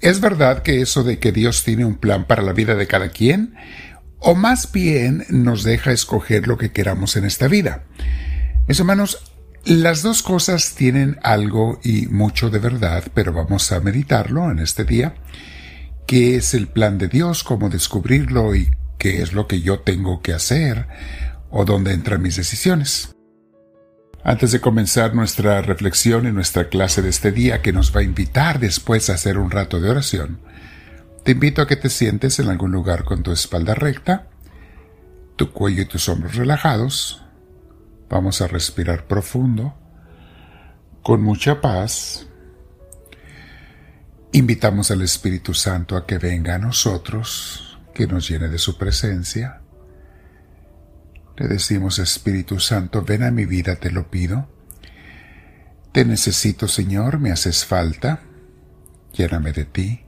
¿Es verdad que eso de que Dios tiene un plan para la vida de cada quien? ¿O más bien nos deja escoger lo que queramos en esta vida? Mis hermanos, las dos cosas tienen algo y mucho de verdad, pero vamos a meditarlo en este día. ¿Qué es el plan de Dios? ¿Cómo descubrirlo? ¿Y qué es lo que yo tengo que hacer? ¿O dónde entran mis decisiones? Antes de comenzar nuestra reflexión en nuestra clase de este día que nos va a invitar después a hacer un rato de oración, te invito a que te sientes en algún lugar con tu espalda recta, tu cuello y tus hombros relajados. Vamos a respirar profundo, con mucha paz. Invitamos al Espíritu Santo a que venga a nosotros, que nos llene de su presencia le decimos, Espíritu Santo, ven a mi vida, te lo pido. Te necesito, Señor, me haces falta. Lléname de ti.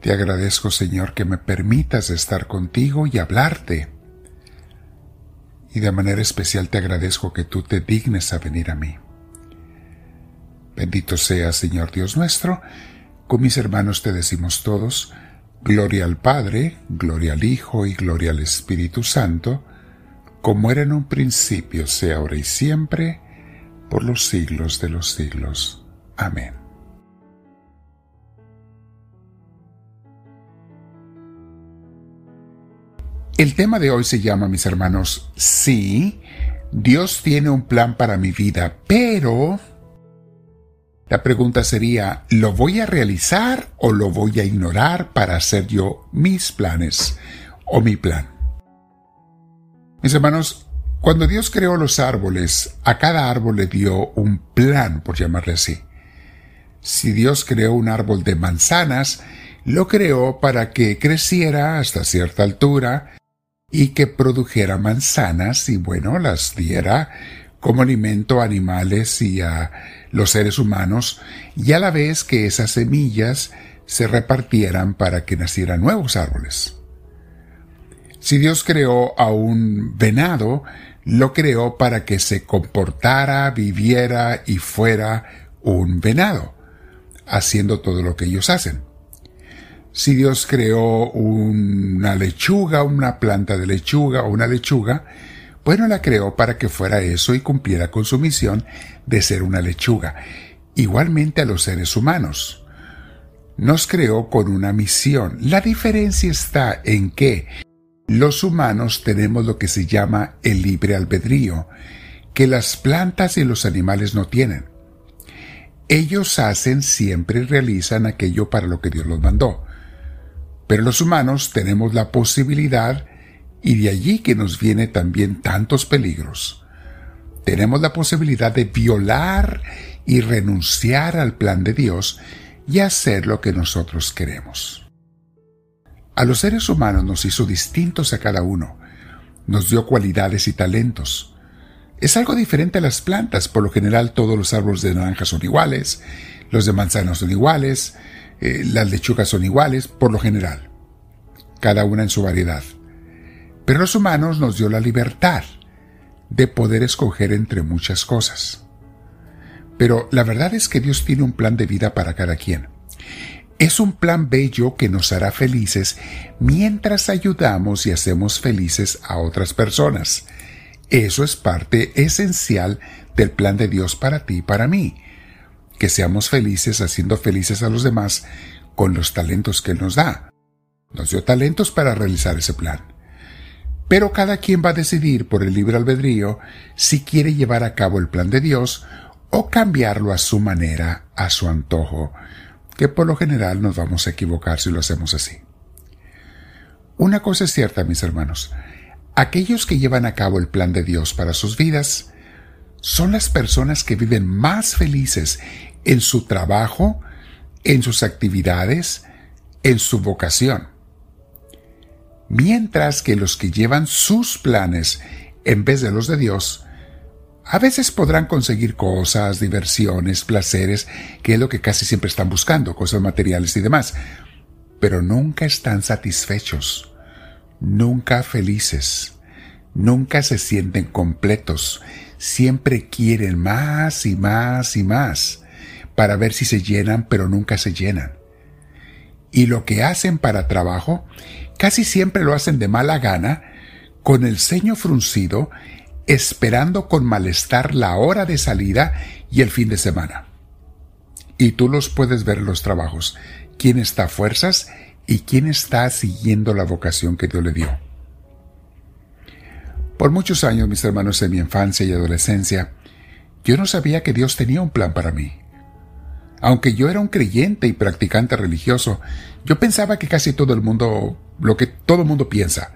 Te agradezco, Señor, que me permitas estar contigo y hablarte. Y de manera especial te agradezco que tú te dignes a venir a mí. Bendito sea, Señor Dios nuestro. Con mis hermanos te decimos todos, Gloria al Padre, gloria al Hijo y gloria al Espíritu Santo, como era en un principio, sea ahora y siempre, por los siglos de los siglos. Amén. El tema de hoy se llama, mis hermanos, sí, Dios tiene un plan para mi vida, pero la pregunta sería, ¿lo voy a realizar o lo voy a ignorar para hacer yo mis planes o mi plan? Mis hermanos, cuando Dios creó los árboles, a cada árbol le dio un plan, por llamarle así. Si Dios creó un árbol de manzanas, lo creó para que creciera hasta cierta altura y que produjera manzanas y bueno, las diera como alimento a animales y a los seres humanos, y a la vez que esas semillas se repartieran para que nacieran nuevos árboles. Si Dios creó a un venado, lo creó para que se comportara, viviera y fuera un venado, haciendo todo lo que ellos hacen. Si Dios creó una lechuga, una planta de lechuga o una lechuga, bueno, la creó para que fuera eso y cumpliera con su misión de ser una lechuga, igualmente a los seres humanos. Nos creó con una misión. La diferencia está en que los humanos tenemos lo que se llama el libre albedrío, que las plantas y los animales no tienen. Ellos hacen siempre y realizan aquello para lo que Dios los mandó. Pero los humanos tenemos la posibilidad y de allí que nos viene también tantos peligros. Tenemos la posibilidad de violar y renunciar al plan de Dios y hacer lo que nosotros queremos. A los seres humanos nos hizo distintos a cada uno, nos dio cualidades y talentos. Es algo diferente a las plantas, por lo general todos los árboles de naranja son iguales, los de manzana son iguales, eh, las lechugas son iguales, por lo general, cada una en su variedad. Pero los humanos nos dio la libertad de poder escoger entre muchas cosas. Pero la verdad es que Dios tiene un plan de vida para cada quien. Es un plan bello que nos hará felices mientras ayudamos y hacemos felices a otras personas. Eso es parte esencial del plan de Dios para ti y para mí. Que seamos felices haciendo felices a los demás con los talentos que nos da. Nos dio talentos para realizar ese plan. Pero cada quien va a decidir por el libre albedrío si quiere llevar a cabo el plan de Dios o cambiarlo a su manera, a su antojo, que por lo general nos vamos a equivocar si lo hacemos así. Una cosa es cierta, mis hermanos, aquellos que llevan a cabo el plan de Dios para sus vidas son las personas que viven más felices en su trabajo, en sus actividades, en su vocación mientras que los que llevan sus planes en vez de los de Dios, a veces podrán conseguir cosas, diversiones, placeres, que es lo que casi siempre están buscando, cosas materiales y demás, pero nunca están satisfechos, nunca felices, nunca se sienten completos, siempre quieren más y más y más. para ver si se llenan, pero nunca se llenan. Y lo que hacen para trabajo, casi siempre lo hacen de mala gana, con el ceño fruncido, esperando con malestar la hora de salida y el fin de semana. Y tú los puedes ver los trabajos, quién está a fuerzas y quién está siguiendo la vocación que Dios le dio. Por muchos años, mis hermanos, en mi infancia y adolescencia, yo no sabía que Dios tenía un plan para mí. Aunque yo era un creyente y practicante religioso, yo pensaba que casi todo el mundo, lo que todo el mundo piensa,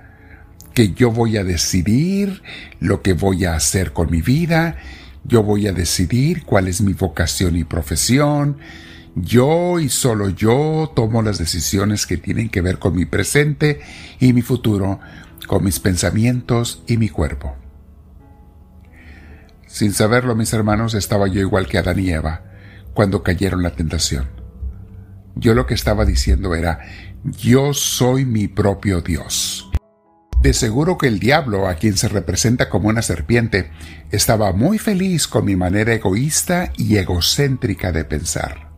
que yo voy a decidir lo que voy a hacer con mi vida, yo voy a decidir cuál es mi vocación y profesión, yo y solo yo tomo las decisiones que tienen que ver con mi presente y mi futuro, con mis pensamientos y mi cuerpo. Sin saberlo, mis hermanos, estaba yo igual que Adán y Eva cuando cayeron la tentación. Yo lo que estaba diciendo era, yo soy mi propio Dios. De seguro que el diablo, a quien se representa como una serpiente, estaba muy feliz con mi manera egoísta y egocéntrica de pensar.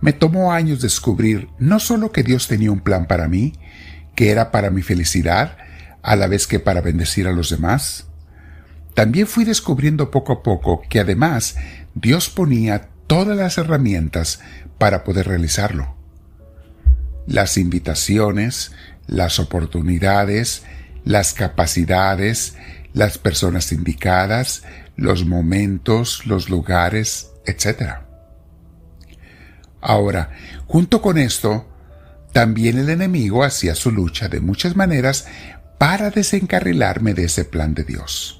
Me tomó años descubrir no solo que Dios tenía un plan para mí, que era para mi felicidad, a la vez que para bendecir a los demás, también fui descubriendo poco a poco que además Dios ponía todas las herramientas para poder realizarlo. Las invitaciones, las oportunidades, las capacidades, las personas indicadas, los momentos, los lugares, etc. Ahora, junto con esto, también el enemigo hacía su lucha de muchas maneras para desencarrilarme de ese plan de Dios.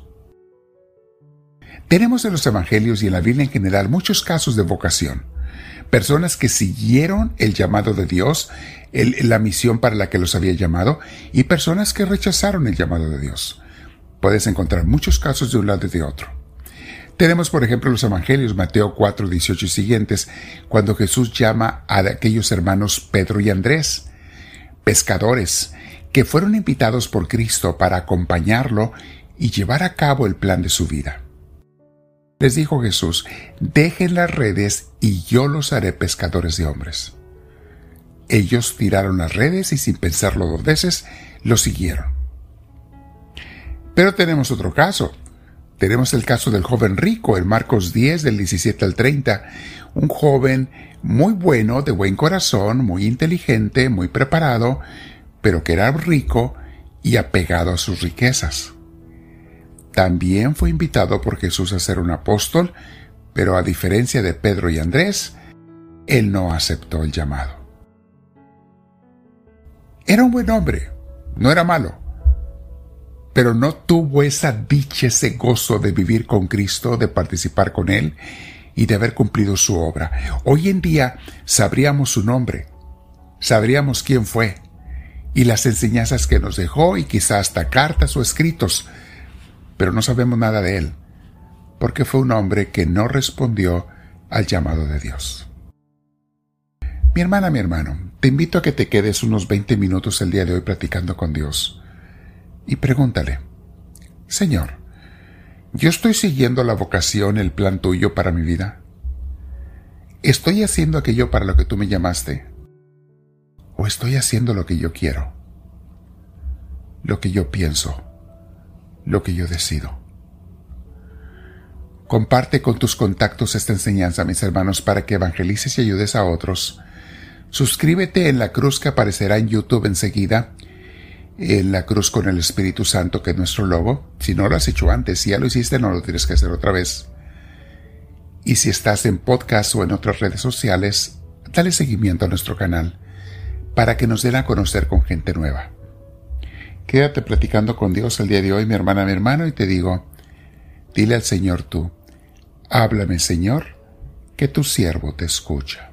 Tenemos en los Evangelios y en la Biblia en general muchos casos de vocación. Personas que siguieron el llamado de Dios, la misión para la que los había llamado, y personas que rechazaron el llamado de Dios. Puedes encontrar muchos casos de un lado y de otro. Tenemos, por ejemplo, los Evangelios, Mateo 4, 18 y siguientes, cuando Jesús llama a aquellos hermanos Pedro y Andrés, pescadores, que fueron invitados por Cristo para acompañarlo y llevar a cabo el plan de su vida. Les dijo Jesús, dejen las redes y yo los haré pescadores de hombres. Ellos tiraron las redes y sin pensarlo dos veces, lo siguieron. Pero tenemos otro caso, tenemos el caso del joven rico en Marcos 10 del 17 al 30, un joven muy bueno, de buen corazón, muy inteligente, muy preparado, pero que era rico y apegado a sus riquezas. También fue invitado por Jesús a ser un apóstol, pero a diferencia de Pedro y Andrés, él no aceptó el llamado. Era un buen hombre, no era malo pero no tuvo esa dicha, ese gozo de vivir con Cristo, de participar con Él y de haber cumplido su obra. Hoy en día sabríamos su nombre, sabríamos quién fue y las enseñanzas que nos dejó y quizá hasta cartas o escritos, pero no sabemos nada de Él, porque fue un hombre que no respondió al llamado de Dios. Mi hermana, mi hermano, te invito a que te quedes unos 20 minutos el día de hoy platicando con Dios y pregúntale, Señor, ¿yo estoy siguiendo la vocación, el plan tuyo para mi vida? ¿Estoy haciendo aquello para lo que tú me llamaste? ¿O estoy haciendo lo que yo quiero? Lo que yo pienso, lo que yo decido. Comparte con tus contactos esta enseñanza, mis hermanos, para que evangelices y ayudes a otros. Suscríbete en la cruz que aparecerá en YouTube enseguida en la cruz con el Espíritu Santo, que es nuestro logo. Si no lo has hecho antes, si ya lo hiciste, no lo tienes que hacer otra vez. Y si estás en podcast o en otras redes sociales, dale seguimiento a nuestro canal para que nos den a conocer con gente nueva. Quédate platicando con Dios el día de hoy, mi hermana, mi hermano, y te digo, dile al Señor tú, háblame Señor, que tu siervo te escucha.